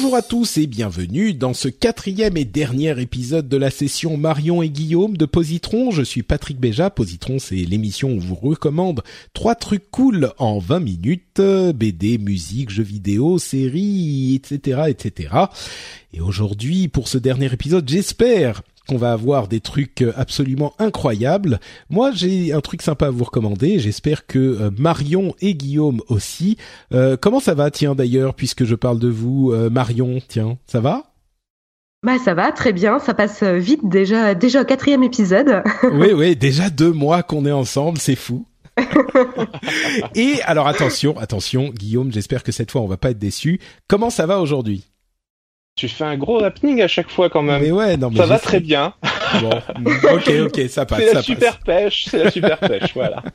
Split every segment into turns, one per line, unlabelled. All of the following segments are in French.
Bonjour à tous et bienvenue dans ce quatrième et dernier épisode de la session Marion et Guillaume de Positron. Je suis Patrick Béja. Positron, c'est l'émission où vous recommande trois trucs cool en 20 minutes. BD, musique, jeux vidéo, séries, etc., etc. Et aujourd'hui, pour ce dernier épisode, j'espère qu'on va avoir des trucs absolument incroyables. Moi, j'ai un truc sympa à vous recommander. J'espère que euh, Marion et Guillaume aussi. Euh, comment ça va, tiens, d'ailleurs, puisque je parle de vous, euh, Marion, tiens, ça va?
Bah ça va très bien, ça passe vite déjà déjà au quatrième épisode.
oui oui, déjà deux mois qu'on est ensemble, c'est fou. Et alors attention, attention, Guillaume, j'espère que cette fois on va pas être déçu. Comment ça va aujourd'hui?
Tu fais un gros happening à chaque fois quand même.
Mais ouais, non, mais
ça va très bien.
Bon, ok, ok, ça passe.
C'est la super pêche, c'est la super pêche, voilà.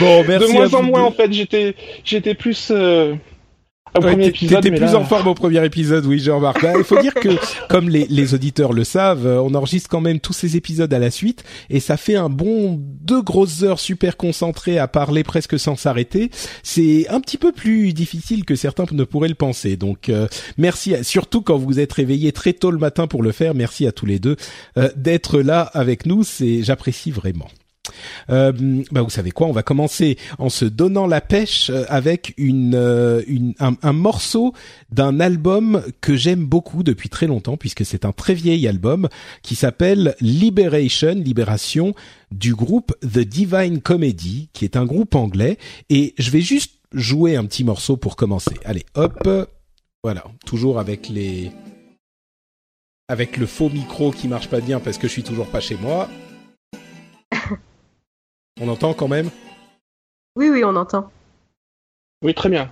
Bon, merci.
De moins en moins, en fait, j'étais, j'étais plus. Euh au
ouais,
premier épisode.
T'étais plus
là...
en forme au premier épisode, oui, j'ai remarqué. Bah, il faut dire que, comme les, les auditeurs le savent, euh, on enregistre quand même tous ces épisodes à la suite, et ça fait un bon deux grosses heures super concentrées à parler presque sans s'arrêter. C'est un petit peu plus difficile que certains ne pourraient le penser. Donc, euh, merci, à, surtout quand vous êtes réveillés très tôt le matin pour le faire. Merci à tous les deux euh, d'être là avec nous. C'est, j'apprécie vraiment. Euh, bah vous savez quoi On va commencer en se donnant la pêche avec une, euh, un, un, morceau d'un album que j'aime beaucoup depuis très longtemps puisque c'est un très vieil album qui s'appelle Liberation, Libération du groupe The Divine Comedy, qui est un groupe anglais. Et je vais juste jouer un petit morceau pour commencer. Allez, hop, voilà, toujours avec les avec le faux micro qui marche pas bien parce que je suis toujours pas chez moi. On entend quand même
Oui, oui, on entend.
Oui, très bien.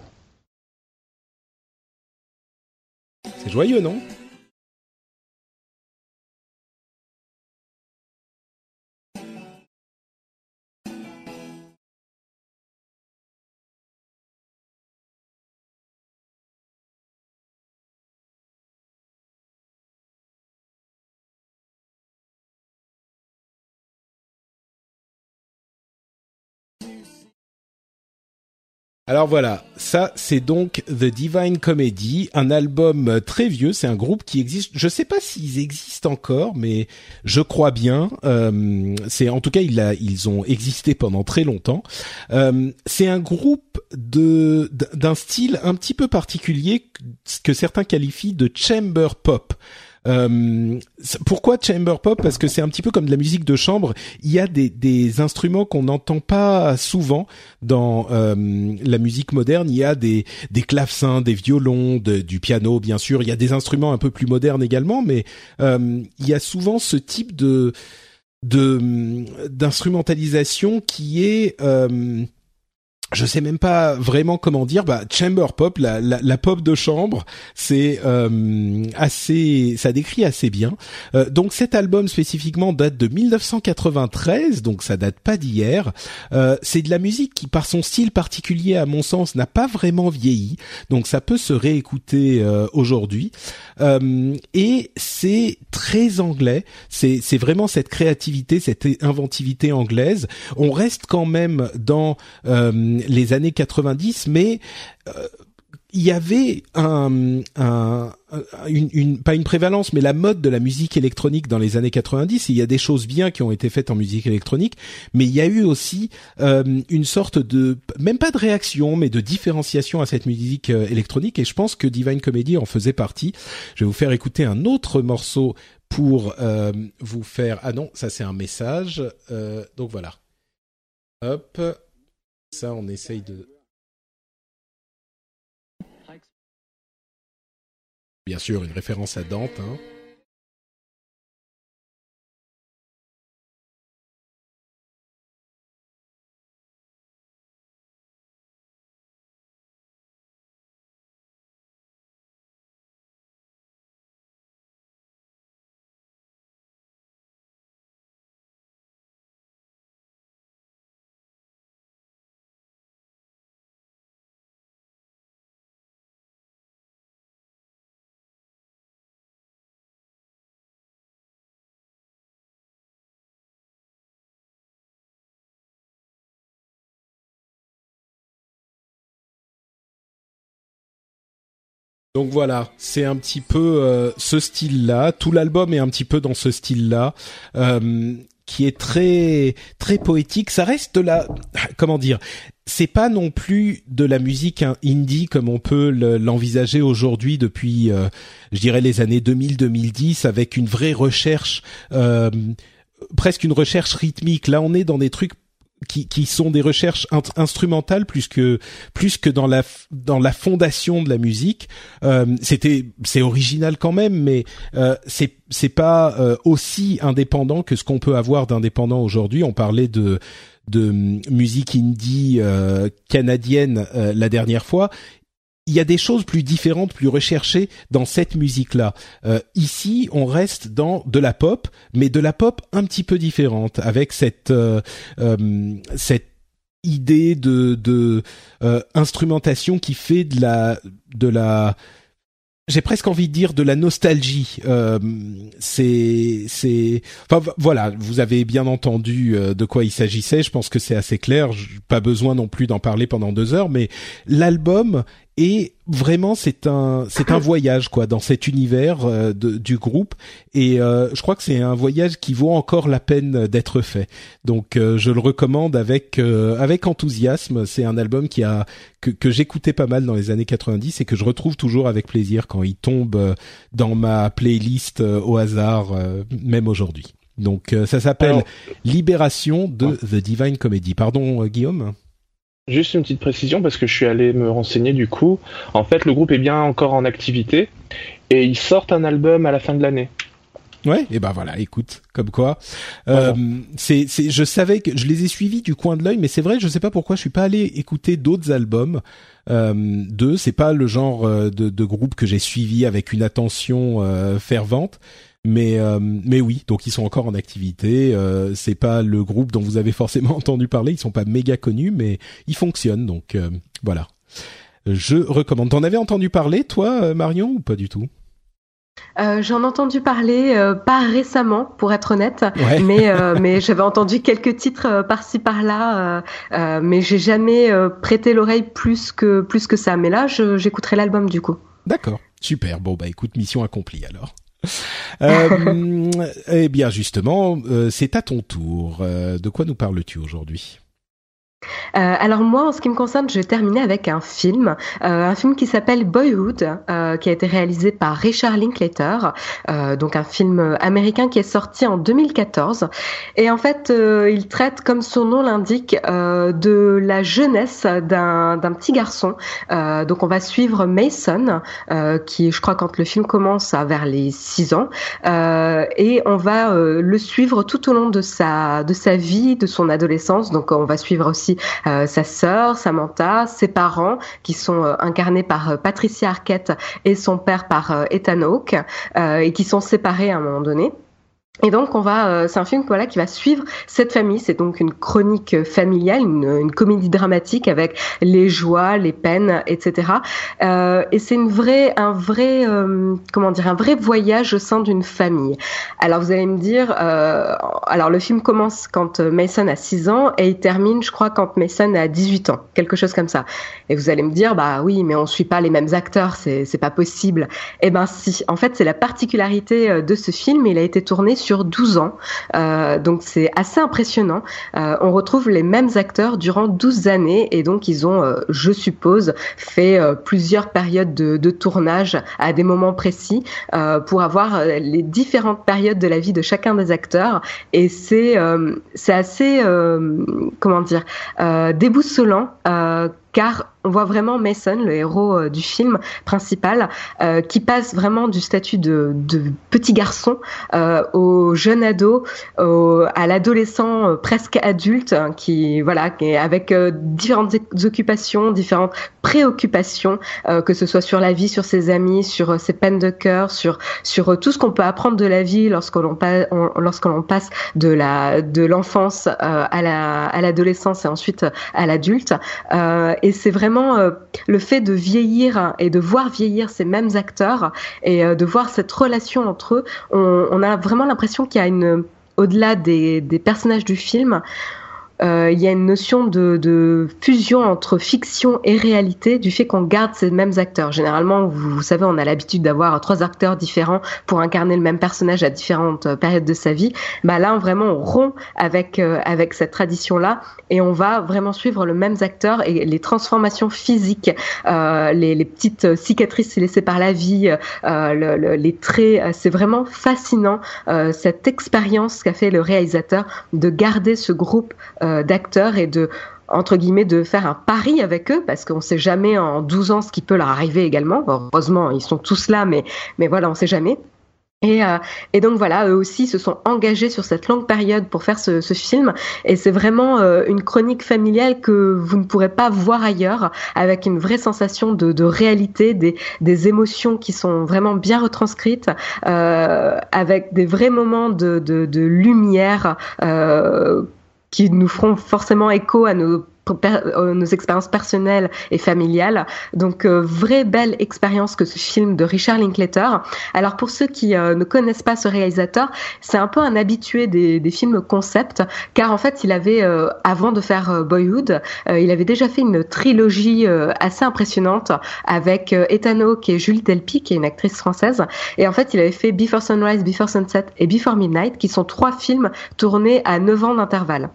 C'est joyeux, non? Alors voilà, ça c'est donc The Divine Comedy, un album très vieux, c'est un groupe qui existe, je sais pas s'ils existent encore, mais je crois bien, euh, c'est en tout cas ils, ont existé pendant très longtemps. Euh, c'est un groupe de d'un style un petit peu particulier que certains qualifient de chamber pop. Euh, pourquoi chamber pop? Parce que c'est un petit peu comme de la musique de chambre. Il y a des, des instruments qu'on n'entend pas souvent dans euh, la musique moderne. Il y a des, des clavecins, des violons, du piano, bien sûr. Il y a des instruments un peu plus modernes également, mais euh, il y a souvent ce type de de d'instrumentalisation qui est euh, je sais même pas vraiment comment dire. Bah, chamber pop, la, la, la pop de chambre, c'est euh, assez, ça décrit assez bien. Euh, donc cet album spécifiquement date de 1993, donc ça date pas d'hier. Euh, c'est de la musique qui, par son style particulier, à mon sens, n'a pas vraiment vieilli. Donc ça peut se réécouter euh, aujourd'hui. Euh, et c'est très anglais. C'est, c'est vraiment cette créativité, cette inventivité anglaise. On reste quand même dans les années 90, mais euh, il y avait un, un une, une, pas une prévalence, mais la mode de la musique électronique dans les années 90. Il y a des choses bien qui ont été faites en musique électronique, mais il y a eu aussi euh, une sorte de, même pas de réaction, mais de différenciation à cette musique euh, électronique. Et je pense que Divine Comedy en faisait partie. Je vais vous faire écouter un autre morceau pour euh, vous faire. Ah non, ça c'est un message. Euh, donc voilà. Hop, ça on essaye de. Bien sûr, une référence à Dante. Hein. Donc voilà, c'est un petit peu euh, ce style-là. Tout l'album est un petit peu dans ce style-là, euh, qui est très très poétique. Ça reste de la, comment dire, c'est pas non plus de la musique indie comme on peut l'envisager aujourd'hui depuis, euh, je dirais les années 2000-2010, avec une vraie recherche, presque une recherche rythmique. Là, on est dans des trucs qui, qui sont des recherches instrumentales plus que plus que dans la dans la fondation de la musique. Euh, c'était c'est original quand même, mais euh, c'est c'est pas euh, aussi indépendant que ce qu'on peut avoir d'indépendant aujourd'hui. On parlait de de musique indie euh, canadienne euh, la dernière fois il y a des choses plus différentes, plus recherchées dans cette musique-là. Euh, ici, on reste dans de la pop, mais de la pop un petit peu différente, avec cette euh, euh, cette idée de, de instrumentation qui fait de la de la j'ai presque envie de dire de la nostalgie. Euh, c'est, c'est, enfin voilà, vous avez bien entendu de quoi il s'agissait. Je pense que c'est assez clair. Pas besoin non plus d'en parler pendant deux heures, mais l'album et vraiment c'est un c'est un voyage quoi dans cet univers euh, du groupe. Et euh, je crois que c'est un voyage qui vaut encore la peine d'être fait. Donc euh, je le recommande avec avec enthousiasme. C'est un album qui a que, que j'écoutais pas mal dans les années 90 et que je retrouve toujours avec plaisir quand il tombe dans ma playlist au hasard même aujourd'hui. Donc ça s'appelle Libération de The Divine Comedy. Pardon Guillaume?
Juste une petite précision parce que je suis allé me renseigner du coup. En fait, le groupe est bien encore en activité et ils sortent un album à la fin de l'année.
Ouais, et ben voilà, écoute, comme quoi. Euh, c'est, c'est, je savais que je les ai suivis du coin de l'œil, mais c'est vrai, je sais pas pourquoi je suis pas allé écouter d'autres albums euh, d'eux. C'est pas le genre euh, de, de groupe que j'ai suivi avec une attention euh, fervente. Mais euh, mais oui, donc ils sont encore en activité. Euh, c'est pas le groupe dont vous avez forcément entendu parler. Ils sont pas méga connus, mais ils fonctionnent. Donc euh, voilà. Je recommande. T'en avais entendu parler, toi, Marion, ou pas du tout?
Euh, J'en ai entendu parler, pas récemment, pour être honnête, mais mais j'avais entendu quelques titres par-ci par-là, mais j'ai jamais prêté l'oreille plus que plus que ça. Mais là, j'écouterai l'album du coup.
D'accord, super. Bon bah écoute, mission accomplie alors. Euh, eh bien justement, euh, c'est à ton tour. Euh, de quoi nous parles-tu aujourd'hui?
Euh, alors moi, en ce qui me concerne, je vais terminer avec un film, euh, un film qui s'appelle Boyhood, euh, qui a été réalisé par Richard Linklater, donc un film américain qui est sorti en 2014. Et en fait, il traite, comme son nom l'indique, de la jeunesse d'un petit garçon. donc on va suivre Mason, qui, je crois, quand le film commence, vers les 6 ans, et on va le suivre tout au long de sa de sa vie, de son adolescence. Donc on va suivre aussi euh, sa sœur Samantha, ses parents qui sont euh, incarnés par euh, Patricia Arquette et son père par Ethan Hawke et qui sont séparés à un moment donné. Et donc on va, euh, c'est un film voilà qui va suivre cette famille. C'est donc une chronique familiale, une, une, comédie dramatique avec les joies, les peines, etc. Euh, et c'est une vraie, un vrai, euh, comment dire, un vrai voyage au sein d'une famille. Alors vous allez me dire, euh, alors le film commence quand Mason a 6 ans et il termine, je crois, quand Mason a 18 ans, quelque chose comme ça. Et vous allez me dire, bah oui, mais on suit pas les mêmes acteurs, c'est pas possible. Eh ben si, en fait c'est la particularité de ce film. Il a été tourné 12 ans. Euh, donc c'est assez impressionnant. Euh, on retrouve les mêmes acteurs durant 12 années et donc ils ont, euh, je suppose, fait plusieurs périodes de, de, tournage à des moments précis pour avoir les différentes périodes de la vie de chacun des acteurs. Et c'est c'est assez, comment dire, déboussolant car on voit vraiment Mason, le héros euh, du film principal, euh, qui passe vraiment du statut de, petit garçon euh, au jeune ado, à l'adolescent presque adulte, hein, qui voilà, avec différentes occupations, différentes préoccupations, que ce soit sur la vie, sur ses amis, sur ses peines de cœur, sur tout ce qu'on peut apprendre de la vie lorsque l'on passe de l'enfance à la à l'adolescence et ensuite à l'adulte. C'est vraiment euh, le fait de vieillir et de voir vieillir ces mêmes acteurs et euh, de voir cette relation entre eux, on, a vraiment l'impression qu'il y a une, au-delà des, personnages du film, il y a une notion de, de, fusion entre fiction et réalité du fait qu'on garde ces mêmes acteurs. Généralement, vous, savez, on a l'habitude d'avoir trois acteurs différents pour incarner le même personnage à différentes euh, périodes de sa vie. Bah là, vraiment, on rompt avec euh, avec cette tradition-là et on va vraiment suivre le même acteur et les transformations physiques, euh, les, les, petites cicatrices laissées par la vie, le, le, les traits. C'est vraiment fascinant cette expérience qu'a fait le réalisateur de garder ce groupe euh, d'acteurs et de entre guillemets de faire un pari avec eux parce qu'on sait jamais en 12 ans ce qui peut leur arriver également. heureusement, ils sont tous là, mais mais voilà, on sait jamais. Et, euh, et, donc voilà, eux aussi se sont engagés sur cette longue période pour faire ce, film. Et c'est vraiment euh, une chronique familiale que vous ne pourrez pas voir ailleurs, avec une vraie sensation de, réalité, des, des, émotions qui sont vraiment bien retranscrites, avec des vrais moments de, de, lumière qui nous feront forcément écho à nos nos expériences personnelles et familiales. Donc, euh, vraie belle expérience que ce film de Richard Linklater. Alors, pour ceux qui euh, ne connaissent pas ce réalisateur, c'est un peu un habitué des, des films concept, car en fait, il avait, avant de faire Boyhood, il avait déjà fait une trilogie assez impressionnante avec Ethan Hawke et Julie Delpy, qui est une actrice française. Et en fait, il avait fait Before Sunrise, Before Sunset et Before Midnight, qui sont trois films tournés à 9 ans d'intervalle.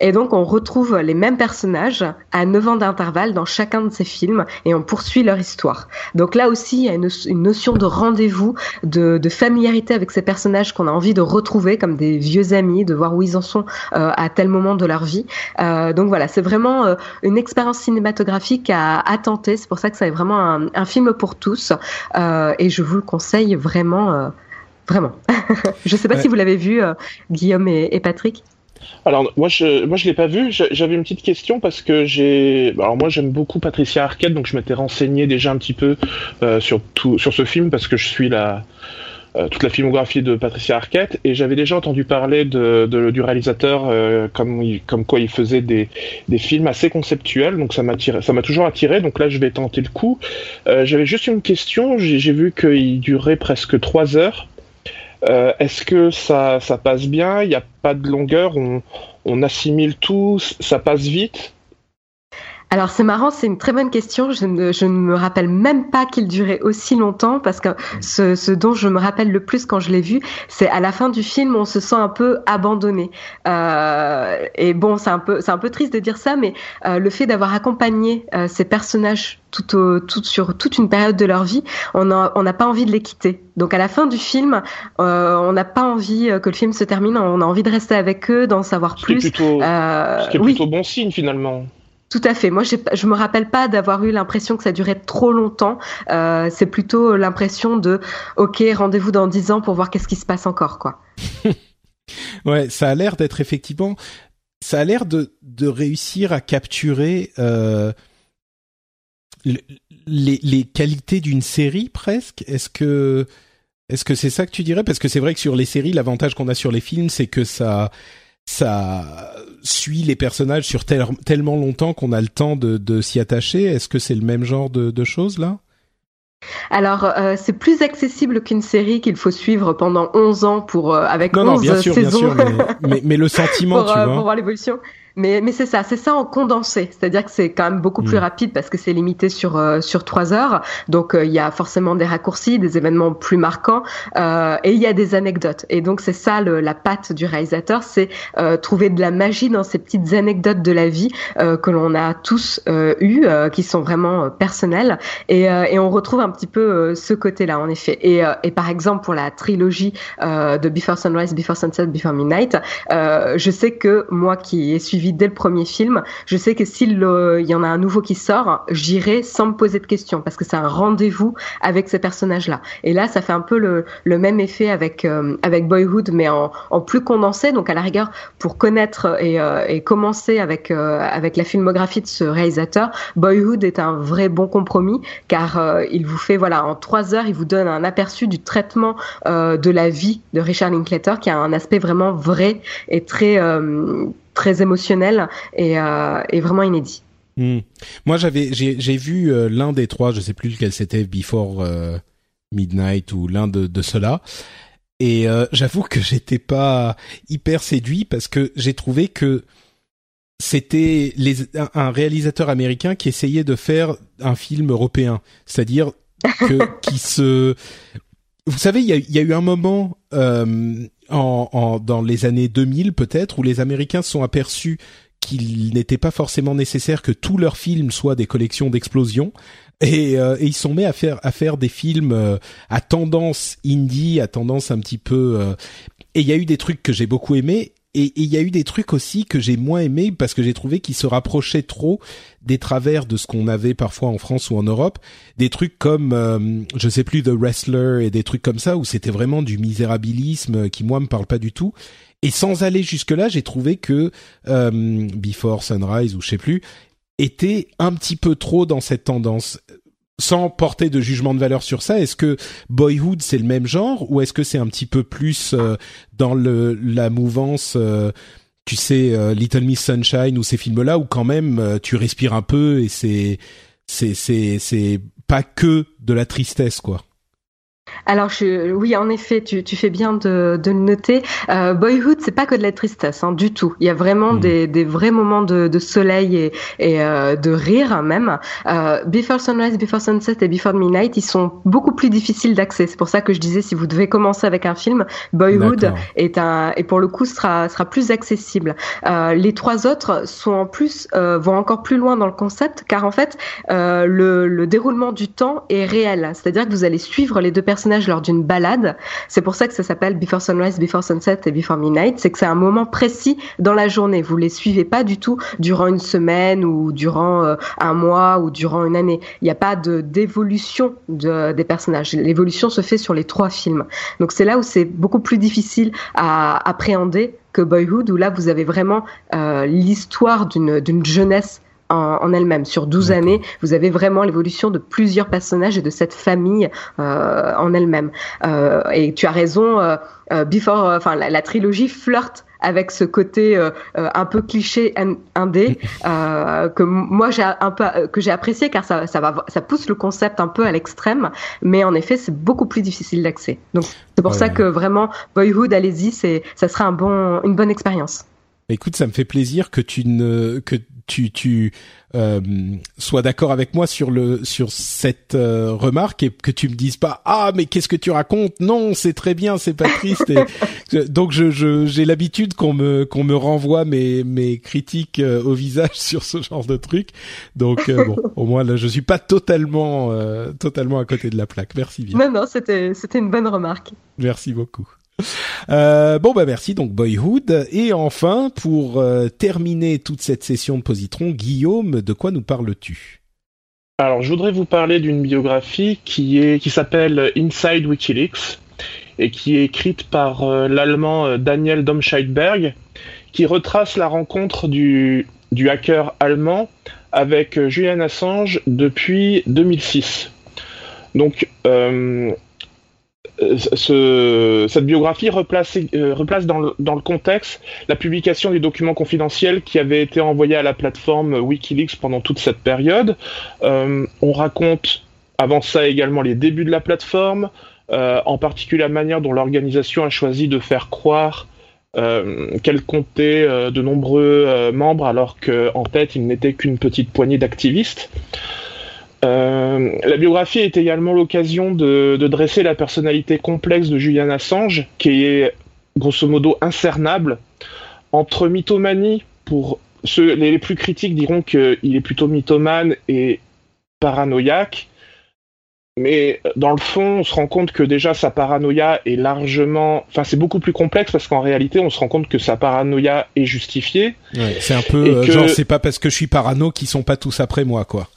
Et donc on retrouve les mêmes personnages à 9 ans d'intervalle dans chacun de ces films et on poursuit leur histoire. Donc là aussi, il y a une, notion de rendez-vous, de, de, familiarité avec ces personnages qu'on a envie de retrouver comme des vieux amis, de voir où ils en sont euh, à tel moment de leur vie. Euh, donc voilà, c'est vraiment euh, une expérience cinématographique à, à tenter. C'est pour ça que ça est vraiment un, un film pour tous et je vous le conseille vraiment. Vraiment. je ne sais pas si vous l'avez vu, Guillaume et, et Patrick.
Alors moi je moi je l'ai pas vu. J'avais une petite question parce que j'ai alors moi j'aime beaucoup Patricia Arquette donc je m'étais renseigné déjà un petit peu euh, sur tout sur ce film parce que je suis la euh, toute la filmographie de Patricia Arquette et j'avais déjà entendu parler du réalisateur euh, comme quoi il faisait des, films assez conceptuels donc ça m'a ça m'a toujours attiré donc là je vais tenter le coup. J'avais juste une question j'ai vu qu'il durait presque trois heures. Euh, est-ce que ça, ça passe bien? Il n'y a pas de longueur? On, on assimile tout? Ça passe vite?
Alors c'est marrant, c'est une très bonne question. Je ne, je ne me rappelle même pas qu'il durait aussi longtemps parce que ce, ce, dont je me rappelle le plus quand je l'ai vu, c'est à la fin du film, on se sent un peu abandonné. Euh, et bon, c'est un peu, c'est un peu triste de dire ça, mais euh, le fait d'avoir accompagné euh, ces personnages tout, au, tout sur toute une période de leur vie, on n'a on pas envie de les quitter. Donc à la fin du film, euh, on n'a pas envie que le film se termine. On a envie de rester avec eux, d'en savoir plus.
Plutôt, euh, ce qui est plutôt oui. bon signe finalement.
Tout à fait. Moi, je me rappelle pas d'avoir eu l'impression que ça durait trop longtemps. Euh, c'est plutôt l'impression de, ok, rendez-vous dans dix ans pour voir qu'est-ce qui se passe encore, quoi.
ouais, ça a l'air d'être effectivement, ça a l'air de, de réussir à capturer euh, les, les qualités d'une série presque. Est-ce que est-ce que c'est ça que tu dirais? Parce que c'est vrai que sur les séries, l'avantage qu'on a sur les films, c'est que ça ça suit les personnages sur tel, tellement longtemps qu'on a le temps de, de s'y attacher. Est-ce que c'est le même genre de, de choses là?
Alors, euh, c'est plus accessible qu'une série qu'il faut suivre pendant 11 ans pour euh, avec non, 11
non, bien sûr,
saisons.
Bien sûr, mais, mais, mais, le sentiment,
pour,
tu
euh,
vois.
Pour voir l'évolution. Mais, mais c'est ça, c'est ça en condensé. C'est-à-dire que c'est quand même beaucoup plus mm. rapide parce que c'est limité sur euh, sur trois heures. Donc euh, il y a forcément des raccourcis, des événements plus marquants euh, et il y a des anecdotes. Et donc c'est ça le, la patte du réalisateur, c'est euh, trouver de la magie dans ces petites anecdotes de la vie que l'on a tous eues, qui sont vraiment personnelles. Et, et on retrouve un petit peu ce côté-là en effet. Et, et par exemple pour la trilogie de Before Sunrise, Before Sunset, Before Midnight, je sais que moi qui ai suivi dès le premier film, je sais que s'il y en a un nouveau qui sort, j'irai sans me poser de questions parce que c'est un rendez-vous avec ces personnages-là. Et là, ça fait un peu le, même effet avec euh, avec Boyhood, mais en, plus condensé. Donc à la rigueur, pour connaître et, euh, commencer avec euh, avec la filmographie de ce réalisateur, Boyhood est un vrai bon compromis car il vous fait voilà en trois heures, il vous donne un aperçu du traitement de la vie de Richard Linklater qui a un aspect vraiment vrai et très très émotionnel et, euh, et vraiment inédit.
Hmm. Moi, j'avais, j'ai vu euh, l'un des trois, je sais plus lequel c'était, Before euh, Midnight ou l'un de, de ceux-là. Et j'avoue que j'étais pas hyper séduit parce que j'ai trouvé que c'était les, un réalisateur américain qui essayait de faire un film européen, c'est-à-dire que qui se vous savez, il y a, y a, eu un moment euh, en, en, dans les années 2000 peut-être où les Américains se sont aperçus qu'il n'était pas forcément nécessaire que tous leurs films soient des collections d'explosions et, euh, et, ils sont mis à faire à faire des films euh, à tendance indie, à tendance un petit peu. Euh, et il y a eu des trucs que j'ai beaucoup aimés et il y a eu des trucs aussi que j'ai moins aimés parce que j'ai trouvé qu'ils se rapprochaient trop des travers de ce qu'on avait parfois en France ou en Europe, des trucs comme euh, je sais plus The Wrestler et des trucs comme ça où c'était vraiment du misérabilisme qui moi me parle pas du tout. Et sans aller jusque là, j'ai trouvé que euh, Before Sunrise ou je sais plus était un petit peu trop dans cette tendance sans porter de jugement de valeur sur ça, est-ce que Boyhood c'est le même genre ou est-ce que c'est un petit peu plus euh, dans le la mouvance euh, tu sais euh, Little Miss Sunshine ou ces films là où quand même tu respires un peu et c'est c'est c'est c'est pas que de la tristesse quoi?
Alors je, oui, en effet, tu, tu fais bien de, de le noter. Euh, Boyhood, c'est pas que de la tristesse, hein, du tout. Il y a vraiment mm. des, des, vrais moments de, de soleil et, et euh, de rire même. Euh, Before Sunrise, Before Sunset et Before Midnight, ils sont beaucoup plus difficiles d'accès. C'est pour ça que je disais, si vous devez commencer avec un film, Boyhood est un et pour le coup sera sera plus accessible. Euh, les trois autres sont en plus euh, vont encore plus loin dans le concept, car en fait euh, le, le déroulement du temps est réel. C'est-à-dire que vous allez suivre les deux personnes lors d'une balade. C'est pour ça que ça s'appelle Before Sunrise, Before Sunset et Before Midnight. C'est que c'est un moment précis dans la journée. Vous les suivez pas du tout durant une semaine ou durant euh, un mois ou durant une année. Il n'y a pas de d'évolution de, des personnages. L'évolution se fait sur les trois films. Donc c'est là où c'est beaucoup plus difficile à appréhender que Boyhood, où là vous avez vraiment euh, l'histoire d'une jeunesse en, elle-même. Sur 12 années, vous avez vraiment l'évolution de plusieurs personnages et de cette famille euh, en elle-même. Euh, et tu as raison, euh, euh Before, euh, enfin la, la, trilogie flirte avec ce côté euh, un peu cliché indé que moi j'ai un peu que j'ai apprécié car ça, ça va ça pousse le concept un peu à l'extrême. Mais en effet c'est beaucoup plus difficile d'accès. Donc c'est pour ça que vraiment Boyhood allez-y c'est ça sera un bon une bonne expérience
Écoute, ça me fait plaisir que tu ne que tu tu euh, sois d'accord avec moi sur le sur cette euh, remarque et que tu me dises pas ah mais qu'est-ce que tu racontes? Non c'est très bien c'est pas triste donc je j'ai l'habitude qu'on me qu'on me renvoie mes mes critiques euh, au visage sur ce genre de truc. Donc bon au moins là je suis pas totalement totalement à côté de la plaque. Merci bien.
Non non c'était c'était une bonne remarque.
Merci beaucoup euh, bon bah merci. Donc Boyhood. Et enfin pour euh, terminer toute cette session de positron, Guillaume, de quoi nous parles-tu?
Alors je voudrais vous parler d'une biographie qui est qui s'appelle Inside WikiLeaks et qui est écrite par euh, l'allemand Daniel Domscheidberg qui retrace la rencontre du du hacker allemand avec Julian Assange depuis 2006. Donc euh, ce, cette biographie replace, euh, replace dans, le, dans, le, contexte la publication des documents confidentiels qui avaient été envoyés à la plateforme Wikileaks pendant toute cette période. Euh, on raconte avant ça également les débuts de la plateforme, euh, en particulier la manière dont l'organisation a choisi de faire croire qu'elle comptait de nombreux membres alors qu'en tête il n'était qu'une petite poignée d'activistes. La biographie est également l'occasion de, dresser la personnalité complexe de Julian Assange, qui est grosso modo incernable, entre mythomanie pour ceux, les plus critiques diront qu'il est plutôt mythomane et paranoïaque. Mais dans le fond, on se rend compte que déjà sa paranoïa est largement. Enfin, c'est beaucoup plus complexe parce qu'en réalité, on se rend compte que sa paranoïa est justifiée.
c'est un peu. Euh, genre, c'est pas parce que je suis parano qu'ils sont pas tous après moi, quoi.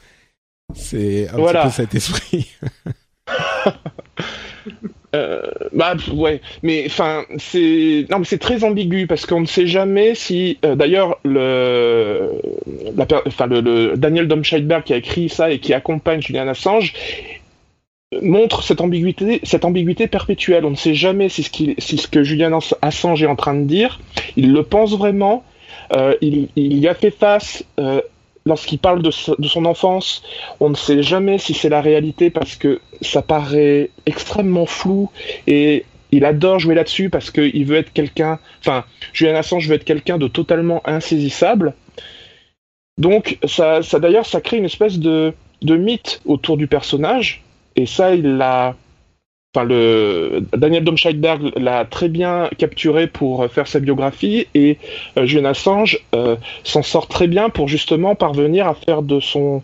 C'est un petit peu cet esprit.
Euh, bah ouais, mais enfin c'est non mais c'est très ambigu parce qu'on ne sait jamais si euh, d'ailleurs le enfin le, Daniel Domscheidberg qui a écrit ça et qui accompagne Julian Assange montre cette ambiguïté cette ambiguïté perpétuelle. On ne sait jamais si ce, si ce que Julian Assange est en train de dire, il le pense vraiment. Euh, il, il, y a fait face lorsqu'il parle de, son enfance, on ne sait jamais si c'est la réalité parce que ça paraît extrêmement flou et il adore jouer là-dessus parce qu'il veut être quelqu'un, enfin, Julian Assange veut être quelqu'un de totalement insaisissable. Donc, ça, d'ailleurs, ça crée une espèce de, de mythe autour du personnage et ça, il l'a Enfin, le Daniel Domscheidberg l'a très bien capturé pour faire sa biographie et euh, Julian Assange euh, s'en sort très bien pour justement parvenir à faire de son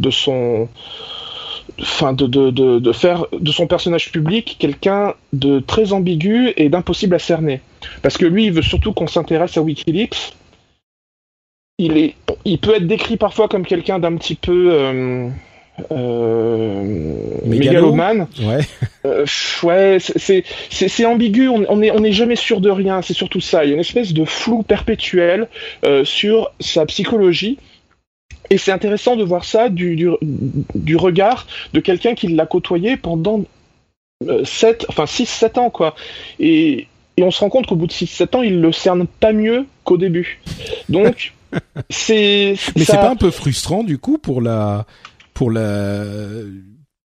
de faire de son personnage public quelqu'un de très ambigu et d'impossible à cerner. Parce que lui il veut surtout qu'on s'intéresse à WikiLeaks. Il est il peut être décrit parfois comme quelqu'un d'un petit peu euh, euh, mégalomane.
Ouais.
Euh, ouais, c'est c'est ambigu. On, on est on n'est jamais sûr de rien. C'est surtout ça. Il y a une espèce de flou perpétuel euh, sur sa psychologie. Et c'est intéressant de voir ça du, du, du regard de quelqu'un qui l'a côtoyé pendant 7, enfin 6-7 ans, quoi. Et, et on se rend compte qu'au bout de 6-7 ans, il le cerne pas mieux qu'au début. Donc, c'est.
Mais c'est pas un peu frustrant, du coup, pour la pour la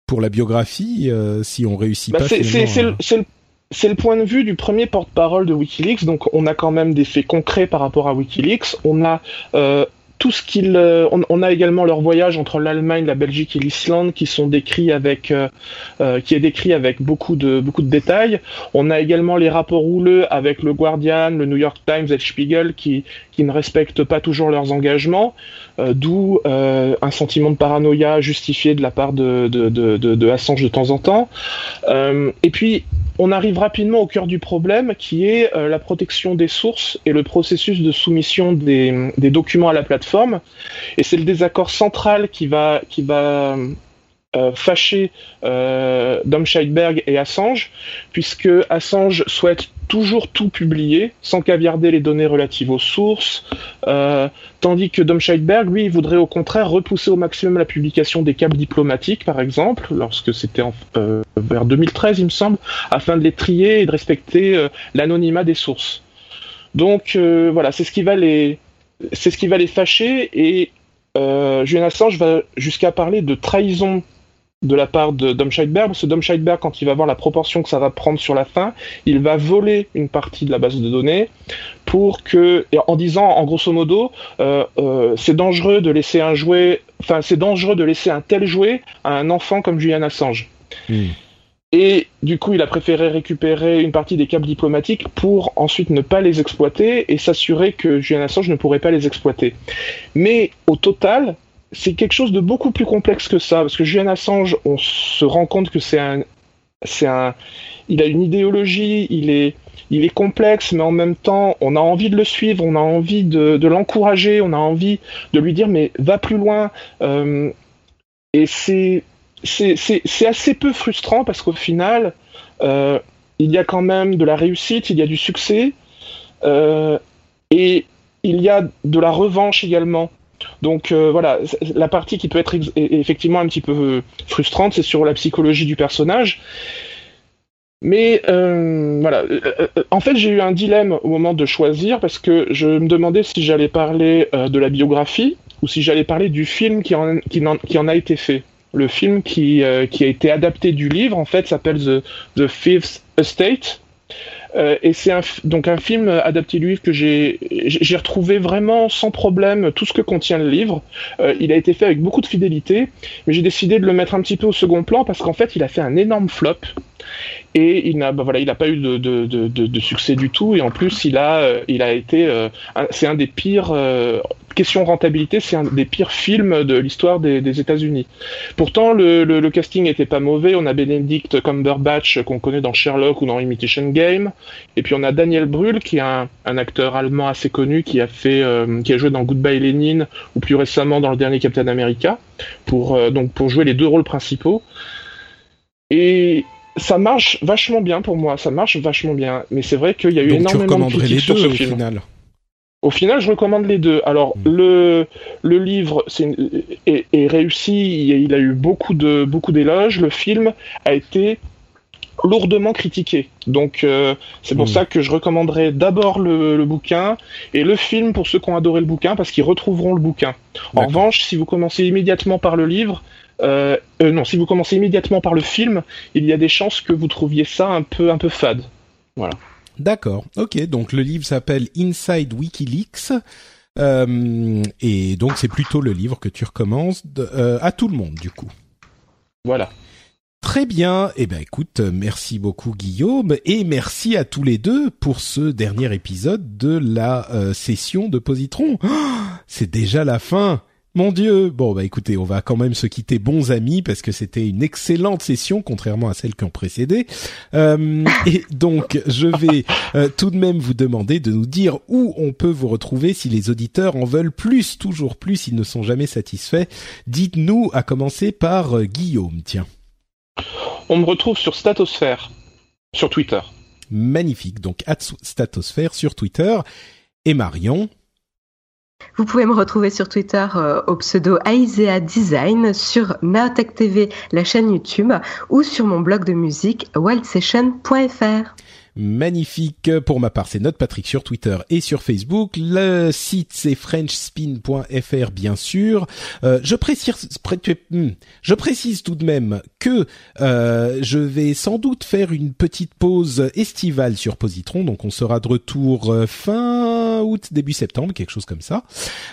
pour la biographie euh, si on réussit bah, pas.
C'est le, point de vue du premier porte-parole de WikiLeaks, donc on a quand même des faits concrets par rapport à WikiLeaks. On a euh, tout ce qu'il, euh, on, a également leur voyage entre l'Allemagne, la Belgique et l'Islande qui sont décrits avec, euh, euh, qui est décrit avec beaucoup de beaucoup de détails. On a également les rapports houleux avec le Guardian, le New York Times et le Spiegel qui qui ne respectent pas toujours leurs engagements, d'où un sentiment de paranoïa justifié de la part de de, de, Assange de temps en temps. et puis on arrive rapidement au cœur du problème qui est euh, la protection des sources et le processus de soumission des, documents à la plateforme. Et c'est le désaccord central qui va, qui va euh, fâcher euh, Dom et Assange, puisque Assange souhaite toujours tout publier, sans caviarder les données relatives aux sources, euh, tandis que Dom Scheidberg, lui, voudrait au contraire repousser au maximum la publication des câbles diplomatiques, par exemple, lorsque c'était euh, vers 2013, il me semble, afin de les trier et de respecter euh, l'anonymat des sources. Donc voilà, c'est ce qui va les, c'est ce qui va les fâcher et Julian Assange va jusqu'à parler de trahison de la part de Dom Scheidberg. Ce Dom Scheidberg, quand il va voir la proportion que ça va prendre sur la fin, il va voler une partie de la base de données pour que, en disant, en grosso modo, euh, euh, c'est dangereux de laisser un jouet, enfin, c'est dangereux de laisser un tel jouet à un enfant comme Julian Assange. Hmm. Et du coup, il a préféré récupérer une partie des câbles diplomatiques pour ensuite ne pas les exploiter et s'assurer que Julian Assange ne pourrait pas les exploiter. Mais au total, c'est quelque chose de beaucoup plus complexe que ça, parce que Julian Assange, on se rend compte que c'est un, c'est un, il a une idéologie, il est, il est complexe, mais en même temps, on a envie de le suivre, on a envie de, de l'encourager, on a envie de lui dire mais va plus loin. Euh, et c'est, c'est, c'est, assez peu frustrant parce qu'au final, euh, il y a quand même de la réussite, il y a du succès, euh, et il y a de la revanche également. Donc euh, voilà, la partie qui peut être effectivement un petit peu euh, frustrante, c'est sur la psychologie du personnage. Mais euh, voilà, en fait j'ai eu un dilemme au moment de choisir parce que je me demandais si j'allais parler de la biographie ou si j'allais parler du film qui en, a été fait. Le film qui, a été adapté du livre en fait s'appelle The Fifth Estate Euh, et c'est un, donc un film adapté du livre que j'ai retrouvé vraiment sans problème tout ce que contient le livre. Euh, il a été fait avec beaucoup de fidélité, mais j'ai décidé de le mettre un petit peu au second plan parce qu'en fait, il a fait un énorme flop et il n'a bah voilà il n'a pas eu de, de, de, de, succès du tout et en plus il a euh, il a été euh, c'est un des pires euh, question rentabilité c'est un des pires films de l'histoire des, des États-Unis pourtant le, le, le, casting était pas mauvais on a Benedict Cumberbatch qu'on connaît dans Sherlock ou dans Imitation Game et puis on a Daniel Brühl qui est un, un acteur allemand assez connu qui a fait qui a joué dans Goodbye Lenin ou plus récemment dans le dernier Captain America pour donc pour jouer les deux rôles principaux et ça marche vachement bien pour moi, ça marche vachement bien. Mais c'est vrai qu'il y a eu énormément de critiques sur ce film. Final. Au final, je recommande les deux. Alors, hmm. le, le livre est, est, réussi, il a eu beaucoup de beaucoup d'éloges. Le film a été lourdement critiqué. Donc, euh, c'est pour hmm. ça que je recommanderais d'abord le, le, bouquin et le film pour ceux qui ont adoré le bouquin, parce qu'ils retrouveront le bouquin. En revanche, si vous commencez immédiatement par le livre, euh, euh, non, si vous commencez immédiatement par le film, il y a des chances que vous trouviez ça un peu, un peu fade. Voilà.
D'accord. Ok. Donc le livre s'appelle Inside WikiLeaks. Euh, et donc c'est plutôt le livre que tu recommences euh, à tout le monde du coup.
Voilà.
Très bien. Eh ben écoute, merci beaucoup Guillaume et merci à tous les deux pour ce dernier épisode de la euh, session de Positron. Oh, c'est déjà la fin. Mon Dieu. Bon, bah écoutez, on va quand même se quitter bons amis parce que c'était une excellente session, contrairement à celle qui ont précédé. Euh, et donc, je vais euh, tout de même vous demander de nous dire où on peut vous retrouver si les auditeurs en veulent plus, toujours plus, ils ne sont jamais satisfaits. Dites-nous, à commencer par euh, Guillaume, tiens.
On me retrouve sur Statosphère, sur Twitter.
Magnifique, donc Statosphère sur Twitter. Et Marion
vous pouvez me retrouver sur Twitter euh, au pseudo Aisea Design, sur Naotech TV, la chaîne YouTube, ou sur mon blog de musique wildsession.fr
magnifique. Pour ma part, c'est Note Patrick sur Twitter et sur Facebook. Le site, c'est frenchspin.fr, bien sûr. Euh, je précise, hmm, je précise tout de même que euh, je vais sans doute faire une petite pause estivale sur Positron, donc on sera de retour euh, fin août, début septembre, quelque chose comme ça.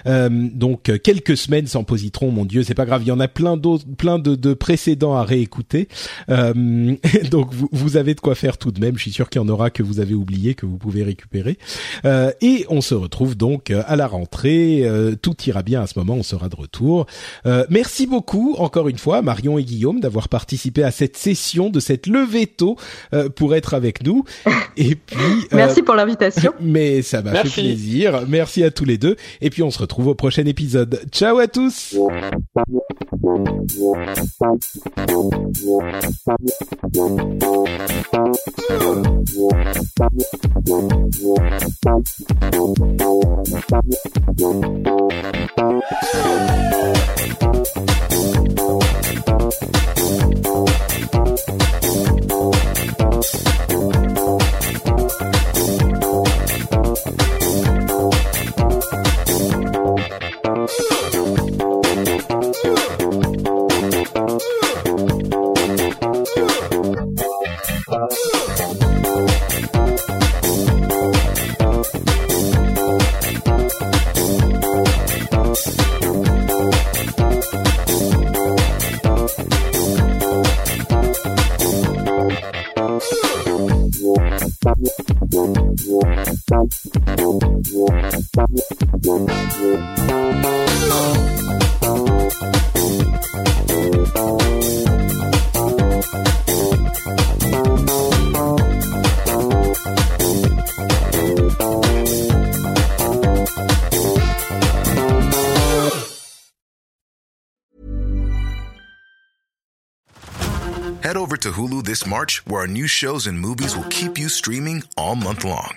donc quelques semaines sans Positron, mon Dieu, c'est pas grave. Il y en a plein d'autres, plein de, de, précédents à réécouter. donc vous, vous avez de quoi faire tout de même. Je suis sûr qu'il y en aura que vous avez oublié que vous pouvez récupérer. Euh, et on se retrouve donc euh, à la rentrée. Euh, tout ira bien à ce moment, on sera de retour. merci beaucoup encore une fois Marion et Guillaume d'avoir participé à cette session de cette levée tôt pour être avec nous. Et puis
merci pour l'invitation.
Mais ça m'a fait plaisir. Merci à tous les deux. Et puis on se retrouve au prochain épisode. Ciao à tous. Thank you.
Head over to Hulu this March, where our new shows and movies will keep you streaming all month long.